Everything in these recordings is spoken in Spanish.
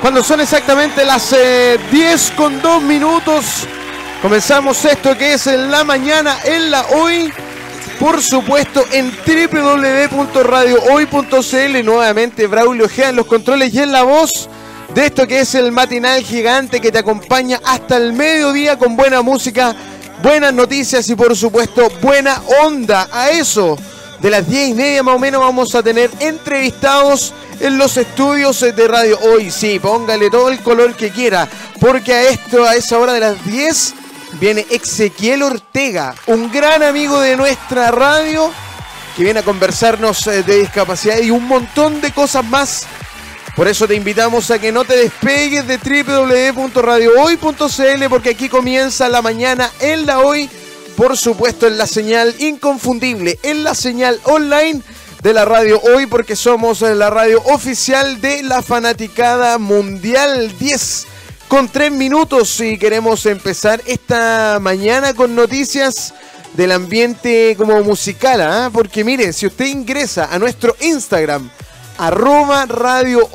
Cuando son exactamente las 10 eh, con 2 minutos, comenzamos esto que es en la mañana, en la hoy. Por supuesto, en www.radiohoy.cl, nuevamente Braulio Gea en los controles y en la voz de esto que es el matinal gigante que te acompaña hasta el mediodía con buena música, buenas noticias y por supuesto buena onda. A eso de las 10 y media más o menos vamos a tener entrevistados en los estudios de radio hoy. Sí, póngale todo el color que quiera, porque a esto, a esa hora de las 10, viene Ezequiel Ortega, un gran amigo de nuestra radio, que viene a conversarnos eh, de discapacidad y un montón de cosas más. Por eso te invitamos a que no te despegues de www.radiohoy.cl porque aquí comienza la mañana en la hoy, por supuesto en la señal inconfundible, en la señal online de la radio hoy porque somos la radio oficial de la fanaticada mundial 10 con 3 minutos y queremos empezar esta mañana con noticias del ambiente como musical, ¿ah? porque miren, si usted ingresa a nuestro Instagram, arroba radio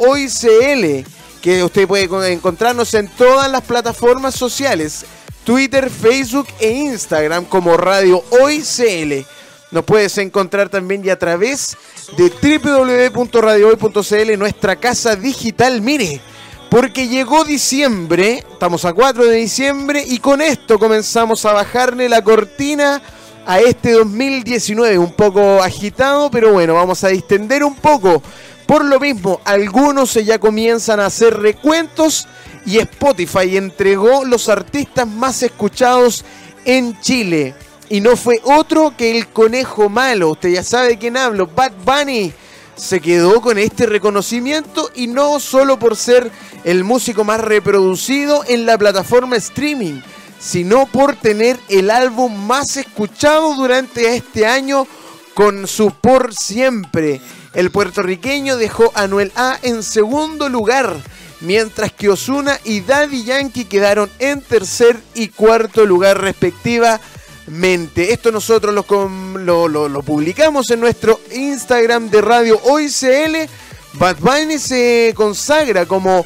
que usted puede encontrarnos en todas las plataformas sociales, Twitter, Facebook e Instagram como Radio Hoy CL. Nos puedes encontrar también y a través de www.radiohoy.cl, nuestra casa digital. Mire, porque llegó diciembre, estamos a 4 de diciembre y con esto comenzamos a bajarle la cortina a este 2019, un poco agitado, pero bueno, vamos a distender un poco. Por lo mismo, algunos ya comienzan a hacer recuentos y Spotify entregó los artistas más escuchados en Chile y no fue otro que el conejo malo. Usted ya sabe de quién hablo. Bad Bunny se quedó con este reconocimiento y no solo por ser el músico más reproducido en la plataforma streaming, sino por tener el álbum más escuchado durante este año con su Por Siempre. El puertorriqueño dejó a Noel A en segundo lugar, mientras que Osuna y Daddy Yankee quedaron en tercer y cuarto lugar respectivamente mente. Esto nosotros lo, publicamos en nuestro Instagram de Radio Hoy CL. Bad Bunny se consagra como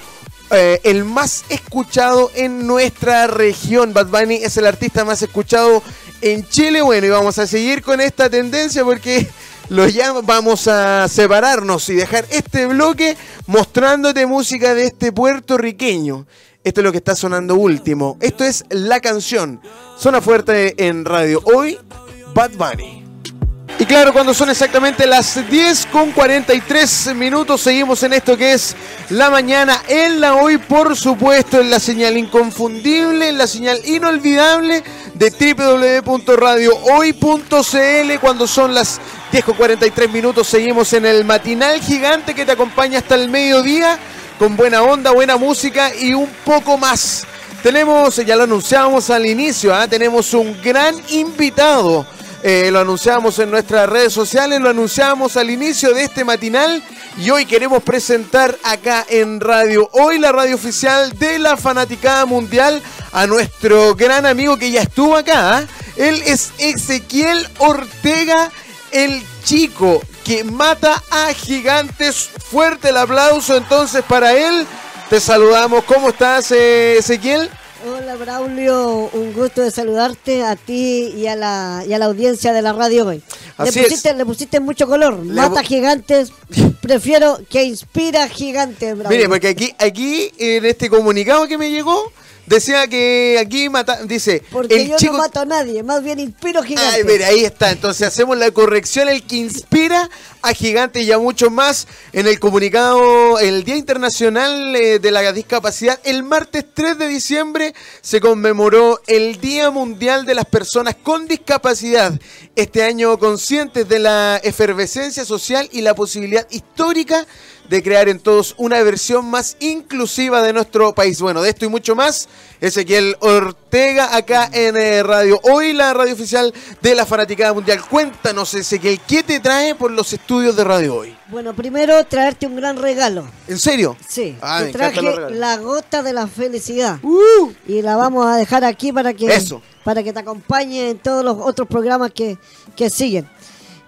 eh, el más escuchado en nuestra región. Bad Bunny es el artista más escuchado en Chile. Bueno, y vamos a seguir con esta tendencia porque lo ya vamos a separarnos y dejar este bloque mostrándote música de este puertorriqueño. Esto es lo que está sonando último. Esto es la canción. Zona fuerte en radio. Hoy, Bad Bunny. Y claro, cuando son exactamente las 10 con 43 minutos, seguimos en esto que es la mañana en la hoy, por supuesto, en la señal inconfundible, en la señal inolvidable de www.radiohoy.cl. Cuando son las 10 con 43 minutos, seguimos en el matinal gigante que te acompaña hasta el mediodía con buena onda, buena música y un poco más. Tenemos, ya lo anunciamos al inicio, ¿ah? tenemos un gran invitado. Eh, lo anunciamos en nuestras redes sociales, lo anunciamos al inicio de este matinal y hoy queremos presentar acá en Radio Hoy, la radio oficial de la Fanaticada Mundial, a nuestro gran amigo que ya estuvo acá. ¿ah? Él es Ezequiel Ortega, el chico que mata a gigantes. Fuerte el aplauso entonces para él. Te saludamos. ¿Cómo estás, eh, Ezequiel? Hola, Braulio. Un gusto de saludarte a ti y a la, y a la audiencia de la radio hoy. le, pusiste, le pusiste mucho color. Mata gigantes. Prefiero que inspira gigantes, Braulio. Mire, porque aquí, aquí en este comunicado que me llegó Decía que aquí mata, dice. Porque yo no mato a nadie, más bien inspiro a gigantes. Ay, mire, ahí está. Entonces hacemos la corrección, el que inspira a gigantes y a mucho más en el comunicado, el Día Internacional eh, de la Discapacidad. El martes 3 de diciembre se conmemoró el Día Mundial de las Personas con Discapacidad. Este año conscientes de la efervescencia social y la posibilidad histórica de crear en todos una versión más inclusiva de nuestro país. Bueno, de esto y mucho más, Ezequiel Ortega acá en eh, Radio Hoy, la radio oficial de la Fanaticada Mundial. Cuéntanos, Ezequiel, ¿qué te trae por los estudios de Radio Hoy? Bueno, primero traerte un gran regalo. ¿En serio? Sí, ah, te traje la gota de la felicidad. Uh. Y la vamos a dejar aquí para que, para que te acompañe en todos los otros programas que, que siguen.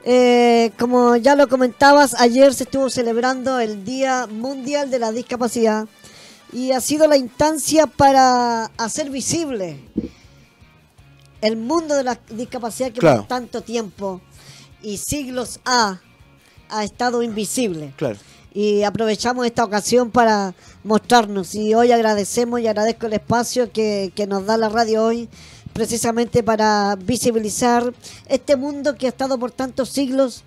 Eh, como ya lo comentabas, ayer se estuvo celebrando el Día Mundial de la Discapacidad y ha sido la instancia para hacer visible el mundo de la discapacidad que por tanto tiempo y siglos ha, ha estado invisible. Claro. Y aprovechamos esta ocasión para mostrarnos. Y hoy agradecemos y agradezco el espacio que, que nos da la radio hoy, precisamente para visibilizar este mundo que ha estado por tantos siglos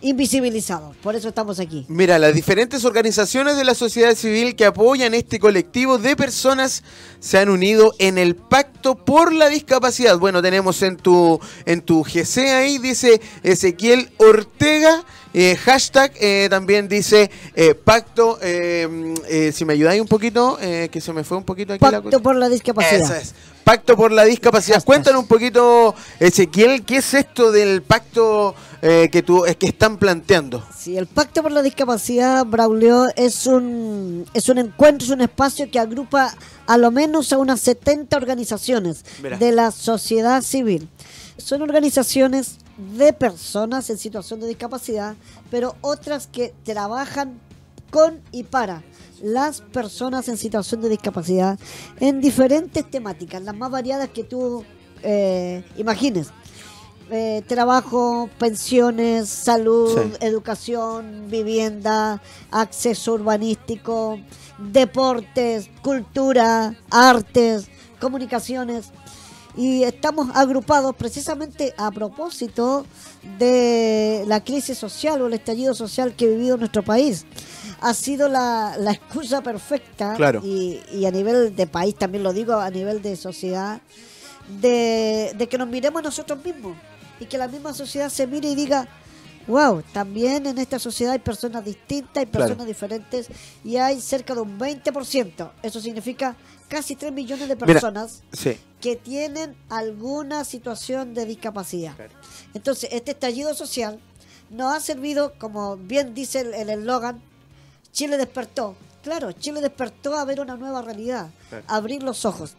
invisibilizados. Por eso estamos aquí. Mira, las diferentes organizaciones de la sociedad civil que apoyan este colectivo de personas se han unido en el Pacto por la Discapacidad. Bueno, tenemos en tu, en tu GC ahí, dice Ezequiel Ortega. Eh, hashtag eh, también dice eh, pacto, si me ayudáis un poquito, que se me fue un poquito aquí Pacto por la discapacidad. Eso es. Pacto por la discapacidad. Cuéntanos un poquito, Ezequiel, ¿qué es esto del pacto que, tú, que están planteando? Sí, el Pacto por la Discapacidad, Braulio, es un, es un encuentro, es un espacio que agrupa a lo menos a unas 70 organizaciones de la sociedad civil. Son organizaciones de personas en situación de discapacidad, pero otras que trabajan con y para las personas en situación de discapacidad en diferentes temáticas, las más variadas que tú eh, imagines. Eh, trabajo, pensiones, salud, educación, vivienda, acceso urbanístico, deportes, cultura, artes, comunicaciones. Y estamos agrupados precisamente a propósito de la crisis social o el estallido social que ha vivido nuestro país. Ha sido la, excusa perfecta y, y, a nivel de país, también lo digo, a nivel de sociedad, de, de que nos miremos nosotros mismos y que la misma sociedad se mire y diga, wow, también en esta sociedad hay personas distintas, hay personas diferentes y hay cerca de un 20%. Eso significa casi 3 millones de personas que tienen alguna situación de discapacidad. Entonces, este estallido social nos ha servido, como bien dice el eslogan, Chile despertó. Claro, Chile despertó a ver una nueva realidad, a abrir los ojos.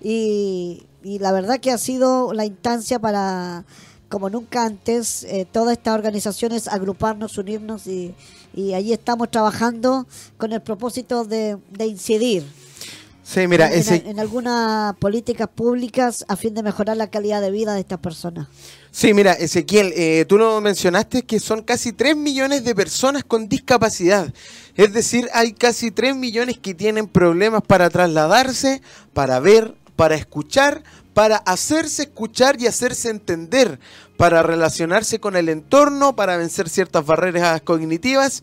Y, y la verdad que ha sido la instancia para como nunca antes, eh, todas estas organizaciones agruparnos, unirnos y, y allí estamos trabajando con el propósito de, incidir. Sí, mira, en, algunas políticas públicas a fin de mejorar la calidad de vida de estas personas. Sí, mira, Ezequiel, eh, tú lo mencionaste que son casi 3 millones de personas con discapacidad. Es decir, hay casi 3 millones que tienen problemas para trasladarse, para ver, para escuchar, para hacerse escuchar y hacerse entender, para relacionarse con el entorno, para vencer ciertas barreras cognitivas.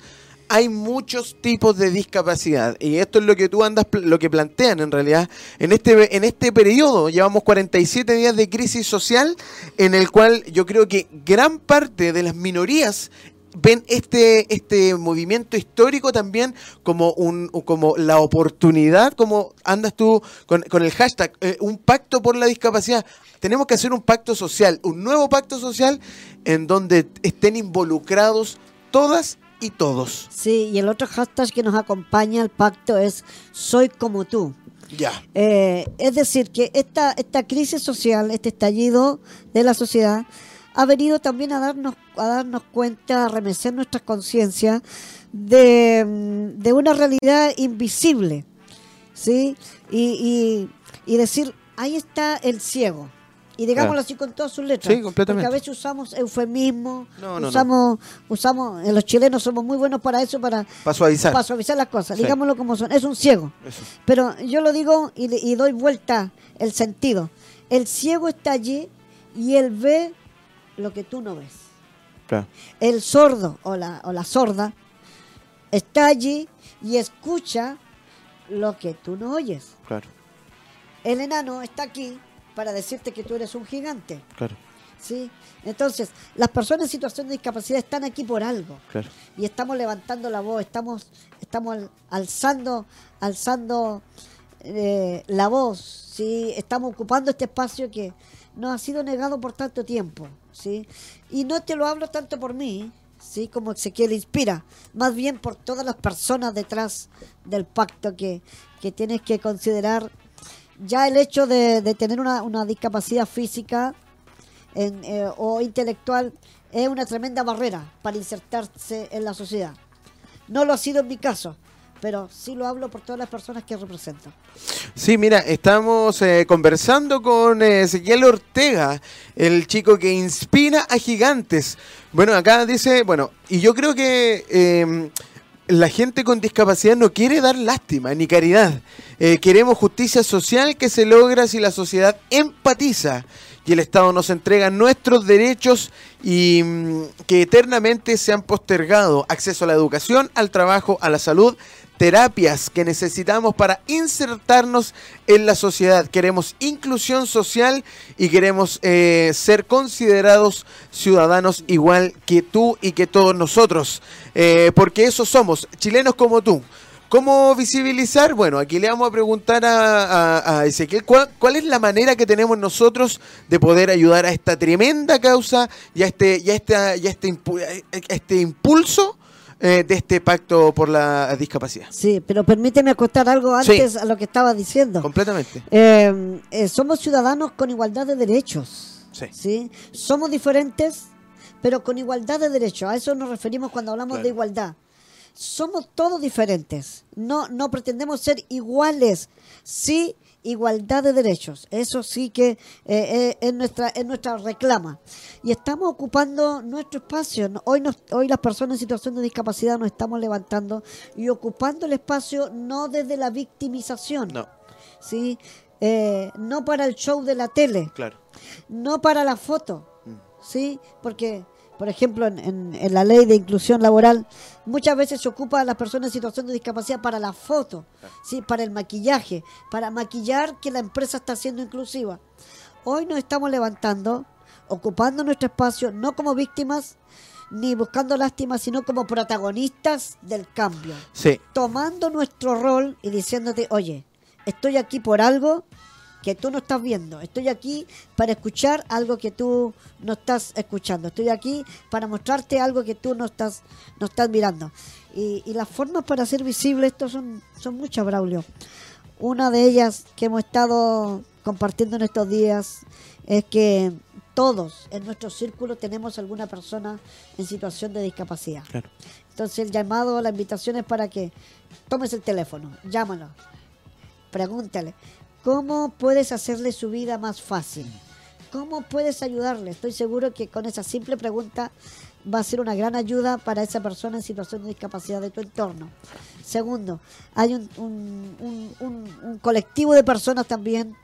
Hay muchos tipos de discapacidad y esto es lo que tú andas, lo que plantean en realidad. En este, en este periodo llevamos 47 días de crisis social en el cual yo creo que gran parte de las minorías ven este, este movimiento histórico también como, un, como la oportunidad, como andas tú con, el hashtag, eh, un pacto por la discapacidad. Tenemos que hacer un pacto social, un nuevo pacto social en donde estén involucrados todas y todos. Sí, y el otro hashtag que nos acompaña al pacto es Soy como tú. Ya. Eh, es decir, que esta, esta crisis social, este estallido de la sociedad, ha venido también a darnos, a darnos cuenta, a remecer nuestras conciencias de, mm, de, una realidad invisible, ¿sí? Y, y, decir, ahí está el ciego. Y digámoslo así con todas sus letras. Sí, completamente. Porque a veces usamos eufemismo, usamos, usamos, los chilenos somos muy buenos para eso, para, para suavizar. Para suavizar las cosas. Digámoslo como son. Es un ciego. Pero yo lo digo y, y doy vuelta el sentido. El ciego está allí y él ve lo que tú no ves. El sordo o la, o la sorda está allí y escucha lo que tú no oyes. Claro. El enano está aquí para decirte que tú eres un gigante. Claro. ¿Sí? Entonces, las personas en situación de discapacidad están aquí por algo. Claro. Y estamos levantando la voz, estamos, estamos alzando, alzando eh, la voz, ¿sí? Estamos ocupando este espacio que nos ha sido negado por tanto tiempo. ¿sí? Y no te lo hablo tanto por mí, ¿sí? Como Ezequiel inspira, más bien por todas las personas detrás del pacto que, tienes que considerar. Ya el hecho de, tener una, discapacidad física eh, o intelectual es una tremenda barrera para insertarse en la sociedad. No lo ha sido en mi caso, pero sí lo hablo por todas las personas que represento. Sí, mira, estamos eh, conversando con eh, Ezequiel Ortega, el chico que inspira a gigantes. Bueno, acá dice, bueno, y yo creo que em, la gente con discapacidad no quiere dar lástima ni caridad. Eh, queremos justicia social que se logra si la sociedad empatiza y el Estado nos entrega nuestros derechos y mm, que eternamente se han postergado. Acceso a la educación, al trabajo, a la salud, terapias que necesitamos para insertarnos en la sociedad. Queremos inclusión social y queremos eh, ser considerados ciudadanos igual que tú y que todos nosotros. Eh, porque eso somos, chilenos como tú. ¿Cómo visibilizar? Bueno, aquí le vamos a preguntar a, Ezequiel ¿cuál, es la manera que tenemos nosotros de poder ayudar a esta tremenda causa y a este, y este, y este, este impulso eh, de este pacto por la discapacidad. Sí, pero permíteme acostar algo antes a lo que estaba diciendo. Completamente. Eh, eh, somos ciudadanos con igualdad de derechos. Sí. Somos diferentes, pero con igualdad de derechos. A eso nos referimos cuando hablamos de igualdad. Somos todos diferentes. No, no pretendemos ser iguales. Sí igualdad de derechos. Eso sí que eh, eh, es, nuestra, es nuestra reclama. Y estamos ocupando nuestro espacio. Hoy, nos, hoy las personas en situación de discapacidad nos estamos levantando y ocupando el espacio no desde la victimización. No. ¿sí? Eh, no para el show de la tele. Claro. No para la foto. Mm. ¿sí? Porque por ejemplo, en, la ley de inclusión laboral, muchas veces se ocupa a las personas en situación de discapacidad para la foto, ¿sí? para el maquillaje, para maquillar que la empresa está siendo inclusiva. Hoy nos estamos levantando, ocupando nuestro espacio, no como víctimas, ni buscando lástima, sino como protagonistas del cambio. Sí. Tomando nuestro rol y diciéndote, oye, estoy aquí por algo que tú no estás viendo. Estoy aquí para escuchar algo que tú no estás escuchando. Estoy aquí para mostrarte algo que tú no estás, no estás mirando. Y, las formas para ser visible, esto son, son muchas, Braulio. Una de ellas que hemos estado compartiendo en estos días es que todos en nuestro círculo tenemos alguna persona en situación de discapacidad. Entonces el llamado, la invitación es para que tomes el teléfono, llámalo, pregúntale, ¿Cómo puedes hacerle su vida más fácil? ¿Cómo puedes ayudarle? Estoy seguro que con esa simple pregunta va a ser una gran ayuda para esa persona en situación de discapacidad de tu entorno. Segundo, hay un, colectivo de personas también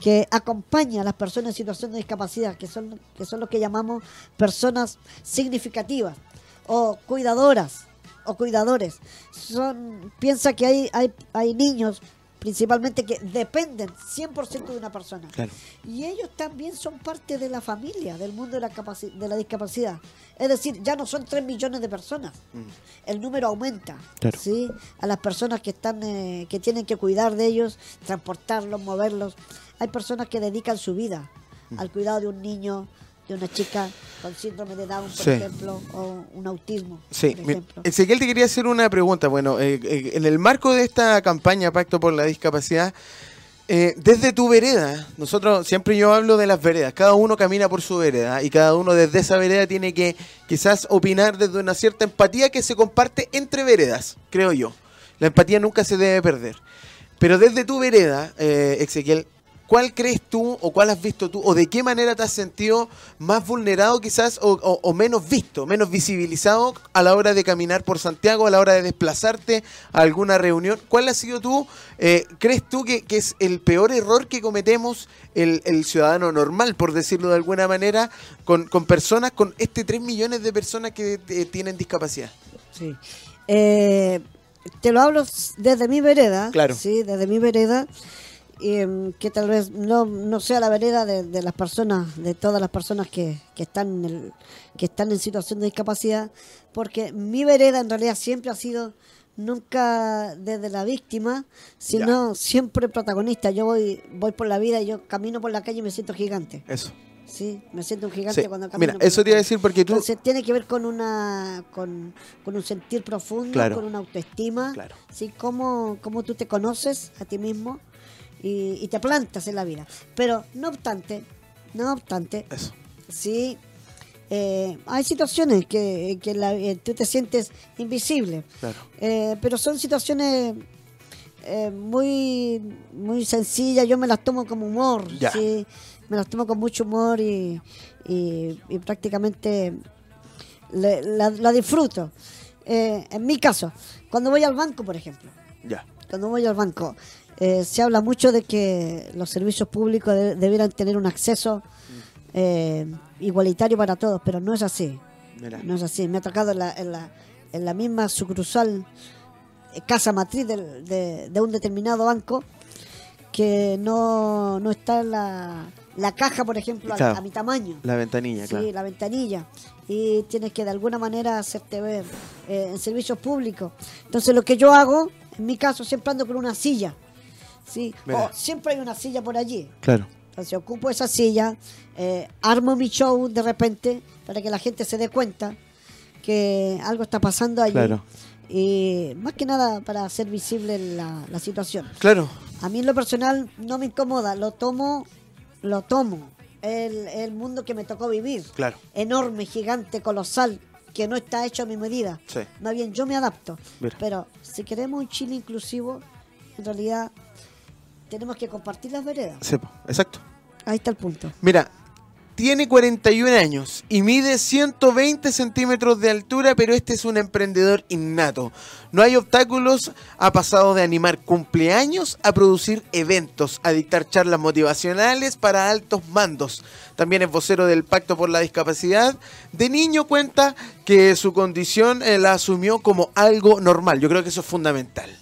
que acompaña a las personas en situación de discapacidad, que son, que son los que llamamos personas significativas o cuidadoras o cuidadores. Son, piensa que hay, hay, hay niños principalmente que dependen 100% de una persona. Y ellos también son parte de la familia, del mundo de la, de la discapacidad. Es decir, ya no son 3 millones de personas. Mm. El número aumenta. ¿sí? A las personas que, están, eh, que tienen que cuidar de ellos, transportarlos, moverlos. Hay personas que dedican su vida mm. al cuidado de un niño, de una chica con síndrome de Down, por ejemplo, o un autismo. Sí, Ezequiel te quería hacer una pregunta. Bueno, eh, eh, en el marco de esta campaña Pacto por la Discapacidad, eh, desde tu vereda, nosotros siempre yo hablo de las veredas, cada uno camina por su vereda y cada uno desde esa vereda tiene que quizás opinar desde una cierta empatía que se comparte entre veredas, creo yo. La empatía nunca se debe perder. Pero desde tu vereda, Ezequiel, ¿Cuál crees tú o cuál has visto tú o de qué manera te has sentido más vulnerado quizás o, menos visto, menos visibilizado a la hora de caminar por Santiago, a la hora de desplazarte a alguna reunión? ¿Cuál ha sido tú, eh, crees tú que, es el peor error que cometemos el, ciudadano normal, por decirlo de alguna manera, con, personas, con este 3 millones de personas que eh, tienen discapacidad? Sí. Eh, te lo hablo desde mi vereda. Claro. Sí, desde mi vereda. Em, que tal vez no, no sea la vereda de, las personas, de todas las personas que, que, están en el, que están en situación de discapacidad, porque mi vereda en realidad siempre ha sido nunca desde la víctima, sino siempre protagonista. Yo voy, voy por la vida y yo camino por la calle y me siento gigante. Eso. Sí, me siento un gigante cuando camino. Mira, eso te iba a decir porque tú... Entonces tiene que ver con una con, con un sentir profundo, con una autoestima, claro. ¿sí? Cómo, cómo tú te conoces a ti mismo y, te plantas en la vida. Pero no obstante, no obstante, sí, Eh, hay situaciones que, que eh, tú te sientes invisible, eh, pero son situaciones muy muy sencillas. Yo me las tomo como humor, ¿sí? me las tomo con mucho humor y, y, prácticamente la, disfruto. en mi caso, cuando voy al banco, por ejemplo, cuando voy al banco, se habla mucho de que los servicios públicos debieran tener un acceso eh, igualitario para todos, pero no es así. No es así. Me ha tocado en la, en la, en la misma sucursal, eh, casa matriz de, de, un determinado banco, que no, no está en la, la caja, por ejemplo, a, mi tamaño. La ventanilla, sí, la ventanilla. Y tienes que de alguna manera hacerte ver eh, en servicios públicos. Entonces lo que yo hago, en mi caso, siempre ando con una silla. ¿Sí? siempre hay una silla por allí. Claro. Entonces ocupo esa silla, eh, armo mi show de repente para que la gente se dé cuenta que algo está pasando allí. Y más que nada para hacer visible la, situación. Claro. A mí en lo personal no me incomoda, lo tomo, lo tomo. El, el mundo que me tocó vivir. Claro. Enorme, gigante, colosal, que no está hecho a mi medida. Sí. Más bien, yo me adapto. Pero si queremos un Chile inclusivo, en realidad tenemos que compartir las veredas. Sí, exacto. Ahí está el punto. Mira, tiene 41 años y mide 120 centímetros de altura, pero este es un emprendedor innato. No hay obstáculos, ha pasado de animar cumpleaños a producir eventos, a dictar charlas motivacionales para altos mandos. También es vocero del Pacto por la Discapacidad. De niño cuenta que su condición eh, la asumió como algo normal. Yo creo que eso es fundamental.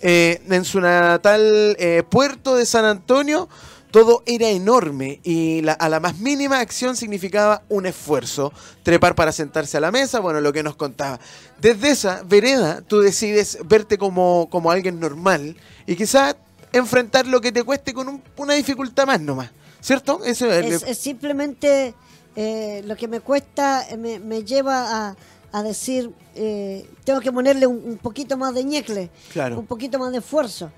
Eh, en su natal eh, puerto de San Antonio, todo era enorme y a la más mínima acción significaba un esfuerzo. Trepar para sentarse a la mesa, bueno, lo que nos contaba. Desde esa vereda tú decides verte como, como alguien normal y quizás enfrentar lo que te cueste con una dificultad más nomás. ¿Cierto? Eso es, simplemente eh, lo que me cuesta, me, me lleva a a decir, eh, tengo que ponerle un, poquito más de ñecle, un poquito más de esfuerzo.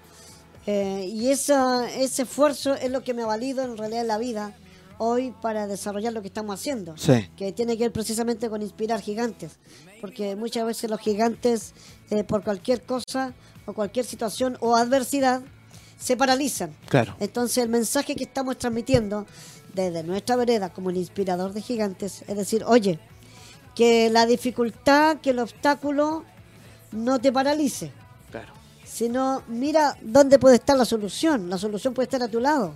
Eh, y esa, ese esfuerzo es lo que me ha valido en realidad en la vida hoy para desarrollar lo que estamos haciendo, que tiene que ver precisamente con inspirar gigantes, porque muchas veces los gigantes eh, por cualquier cosa o cualquier situación o adversidad se paralizan. Claro. Entonces el mensaje que estamos transmitiendo desde nuestra vereda como el inspirador de gigantes es decir, oye, que la dificultad, que el obstáculo no te paralice. Claro. Sino mira dónde puede estar la solución. La solución puede estar a tu lado.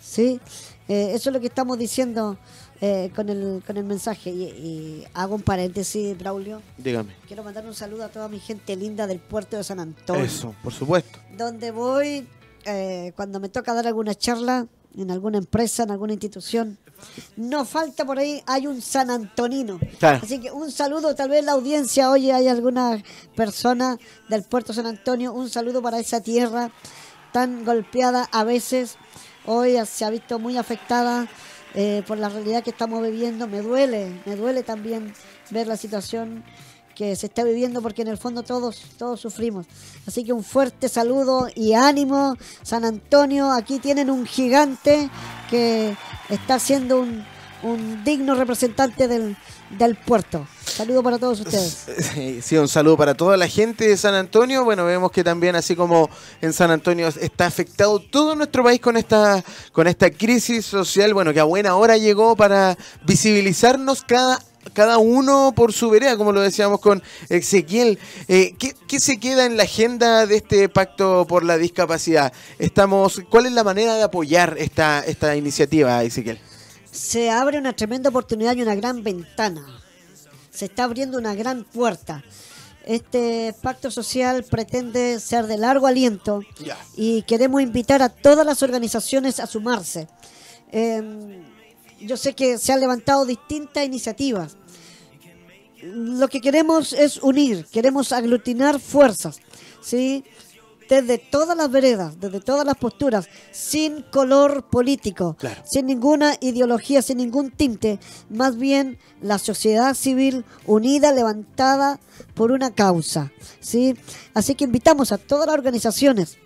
¿Sí? Eh, eso es lo que estamos diciendo eh, con, el, con el mensaje. Y, hago un paréntesis, Braulio. Dígame. Quiero mandar un saludo a toda mi gente linda del puerto de San Antonio. Eso, por supuesto. Donde voy, eh, cuando me toca dar alguna charla en alguna empresa, en alguna institución, no falta por ahí, hay un San Antonino. Así que un saludo, tal vez la audiencia, oye, hay alguna persona del puerto San Antonio, un saludo para esa tierra tan golpeada a veces. Hoy se ha visto muy afectada eh, por la realidad que estamos viviendo. Me duele, me duele también ver la situación que se está viviendo porque en el fondo todos, todos sufrimos. Así que un fuerte saludo y ánimo, San Antonio. Aquí tienen un gigante que está siendo un, un digno representante del, del puerto. Saludo para todos ustedes. Sí, un saludo para toda la gente de San Antonio. Bueno, vemos que también así como en San Antonio está afectado todo nuestro país con esta con esta crisis social, bueno, que a buena hora llegó para visibilizarnos cada cada uno por su vereda, como lo decíamos con Ezequiel. Eh, ¿qué, se queda en la agenda de este pacto por la discapacidad? Estamos, ¿Cuál es la manera de apoyar esta, esta iniciativa, Ezequiel? Se abre una tremenda oportunidad y una gran ventana. Se está abriendo una gran puerta. Este pacto social pretende ser de largo aliento y queremos invitar a todas las organizaciones a sumarse. Em, yo sé que se han levantado distintas iniciativas. Lo que queremos es unir, queremos aglutinar fuerzas, ¿sí? Desde todas las veredas, desde todas las posturas, sin color político, sin ninguna ideología, sin ningún tinte, más bien la sociedad civil unida, levantada por una causa, ¿sí? Así que invitamos a todas las organizaciones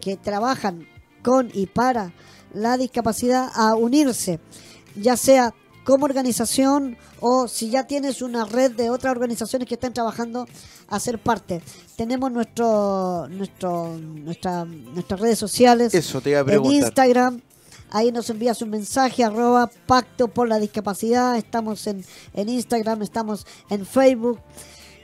que trabajan con y para la discapacidad a unirse ya sea como organización o si ya tienes una red de otras organizaciones que están trabajando a ser parte. Tenemos nuestro, nuestro, nuestra, nuestras redes sociales Eso te iba a en Instagram. Ahí nos envías un mensaje, arroba pacto por la discapacidad. Estamos en, en Instagram, estamos en Facebook.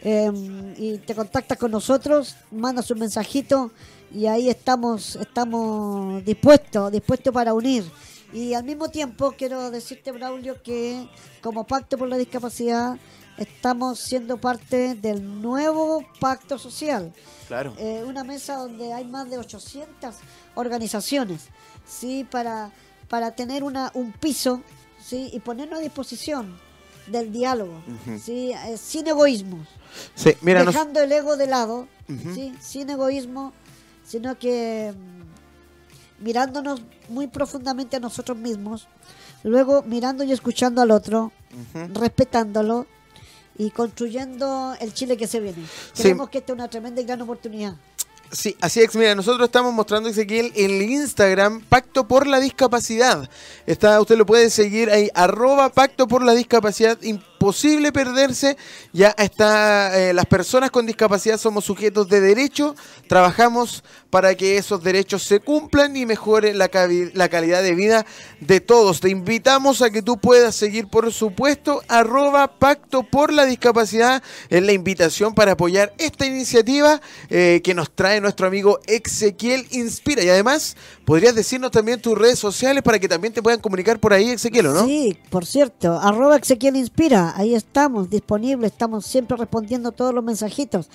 Em, y te contactas con nosotros, mandas un mensajito y ahí estamos, estamos dispuestos, dispuestos para unir. Y al mismo tiempo quiero decirte, Braulio, que como Pacto por la Discapacidad estamos siendo parte del nuevo pacto social. Claro. Eh, una mesa donde hay más de 800 organizaciones, ¿sí? Para, para tener una, un piso, ¿sí? Y ponernos a disposición del diálogo, ¿sí? Eh, sin egoísmo. Sí, mira, Dejando el ego de lado, ¿sí? Sin egoísmo, sino que mirándonos muy profundamente a nosotros mismos, luego mirando y escuchando al otro, respetándolo y construyendo el Chile que se viene. Creemos que esta es una tremenda y gran oportunidad. Sí, así es. Mira, nosotros estamos mostrando, Ezequiel, el Instagram Pacto por la Discapacidad. Está, usted lo puede seguir ahí, arroba Pacto por la Discapacidad posible perderse. Ya está, eh, las personas con discapacidad somos sujetos de derecho, trabajamos para que esos derechos se cumplan y mejore la, la calidad de vida de todos. Te invitamos a que tú puedas seguir, por supuesto, arroba pacto por la discapacidad en la invitación para apoyar esta iniciativa eh, que nos trae nuestro amigo Ezequiel Inspira. Y además, podrías decirnos también tus redes sociales para que también te puedan comunicar por ahí, Ezequiel, ¿no? Sí, por cierto, arroba Ezequiel Inspira ahí estamos, disponibles, estamos siempre respondiendo todos los mensajitos.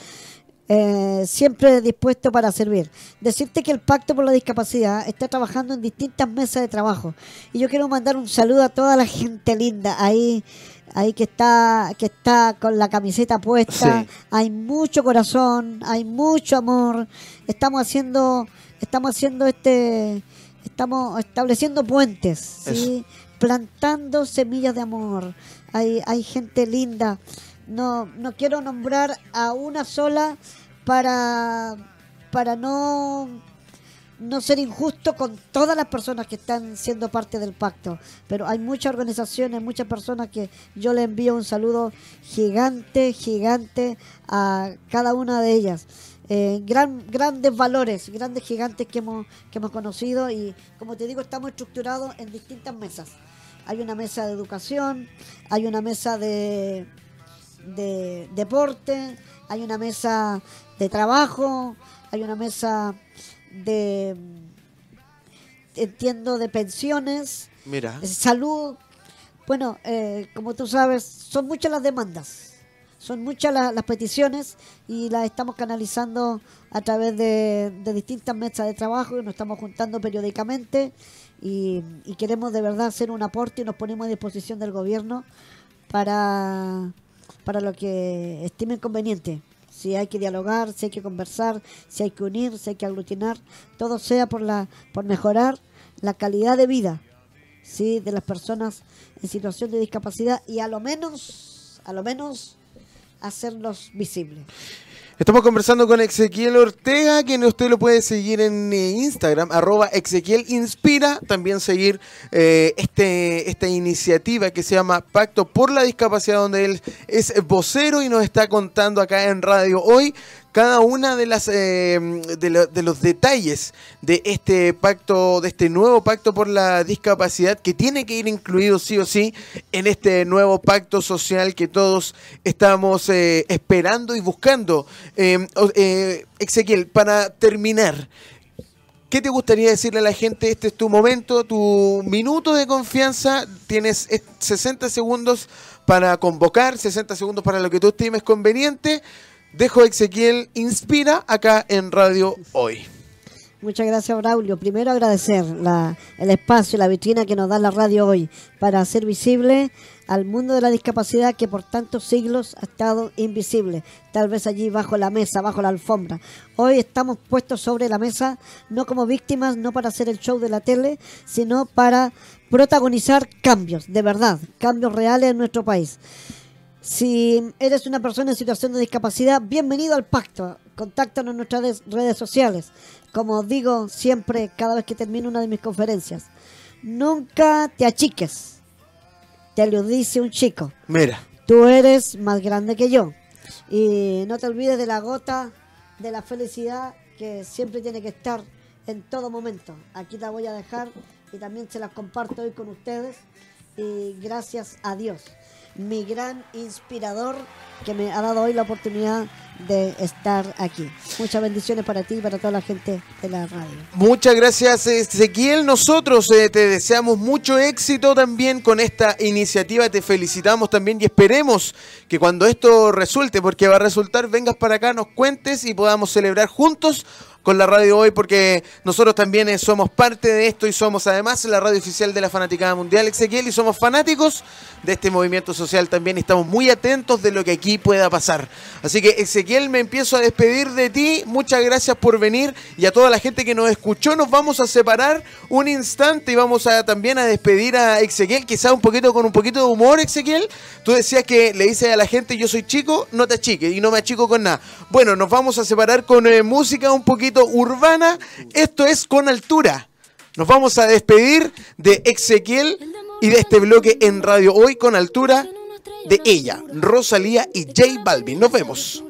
Eh, siempre dispuesto para servir. Decirte que el Pacto por la Discapacidad está trabajando en distintas mesas de trabajo. Y yo quiero mandar un saludo a toda la gente linda ahí, ahí que está, que está con la camiseta puesta. Hay mucho corazón, hay mucho amor. Estamos haciendo, estamos haciendo este, estamos estableciendo puentes, ¿sí? Plantando semillas de amor hay, hay gente linda. No, no quiero nombrar a una sola para, para no, no ser injusto con todas las personas que están siendo parte del pacto. Pero hay muchas organizaciones, muchas personas que yo le envío un saludo gigante, gigante a cada una de ellas. Eh, gran, grandes valores, grandes gigantes que hemos, que hemos conocido y como te digo, estamos estructurados en distintas mesas hay una mesa de educación, hay una mesa de, de deporte, hay una mesa de trabajo, hay una mesa de, entiendo, de pensiones, Mira. salud. Bueno, eh, como tú sabes, son muchas las demandas, son muchas las peticiones y las estamos canalizando a través de, distintas mesas de trabajo y nos estamos juntando periódicamente y, queremos de verdad hacer un aporte y nos ponemos a disposición del gobierno para, para lo que estimen conveniente. Si hay que dialogar, si hay que conversar, si hay que unir, si hay que aglutinar, todo sea por, la, por mejorar la calidad de vida ¿sí? de las personas en situación de discapacidad y a lo menos, a lo menos hacerlos visibles. Estamos conversando con Ezequiel Ortega, quien usted lo puede seguir en eh, Instagram, arroba Ezequiel Inspira. También seguir eh, este, esta iniciativa que se llama Pacto por la Discapacidad, donde él es vocero y nos está contando acá en radio hoy cada una de las eh, de, los detalles de este pacto, de este nuevo pacto por la discapacidad que tiene que ir incluido sí o sí en este nuevo pacto social que todos estamos eh, esperando y buscando. Em, eh, Ezequiel, para terminar, ¿Qué te gustaría decirle a la gente? Este es tu momento, tu minuto de confianza. Tienes 60 segundos para convocar, 60 segundos para lo que tú estimes conveniente. Dejo Ezequiel Inspira acá en Radio Hoy. Muchas gracias, Braulio. Primero agradecer la, el espacio, la vitrina que nos da la radio hoy para hacer visible al mundo de la discapacidad que por tantos siglos ha estado invisible, tal vez allí bajo la mesa, bajo la alfombra. Hoy estamos puestos sobre la mesa, no como víctimas, no para hacer el show de la tele, sino para protagonizar cambios, de verdad, cambios reales en nuestro país. Si eres una persona en situación de discapacidad, bienvenido al pacto. Contáctanos en nuestras redes sociales. Como digo siempre, cada vez que termino una de mis conferencias, nunca te achiques. te lo dice un chico. Mira. Tú eres más grande que yo. Y no te olvides de la gota de la felicidad que siempre tiene que estar en todo momento. Aquí la voy a dejar y también se las comparto hoy con ustedes. Y gracias a Dios, mi gran inspirador que me ha dado hoy la oportunidad de estar aquí. Muchas bendiciones para ti y para toda la gente de la radio. Muchas gracias Ezequiel. Nosotros eh, te deseamos mucho éxito también con esta iniciativa. Te felicitamos también y esperemos que cuando esto resulte, porque va a resultar, vengas para acá, nos cuentes y podamos celebrar juntos con la radio hoy porque nosotros también eh, somos parte de esto y somos además la radio oficial de la Fanaticada Mundial Ezequiel y somos fanáticos de este movimiento social también estamos muy atentos de lo que aquí pueda pasar. Así que Ezequiel me empiezo a despedir de ti, muchas gracias por venir y a toda la gente que nos escuchó nos vamos a separar un instante y vamos a también a despedir a Ezequiel, quizá un poquito con un poquito de humor Ezequiel. Tú decías que le dices a la gente yo soy chico, no te achiques y no me achico con nada. Bueno, nos vamos a separar con eh, música un poquito urbana. Esto es con altura. Nos vamos a despedir de Ezequiel y de este bloque en Radio Hoy con altura de ella, Rosalía y J Balvin. Nos vemos.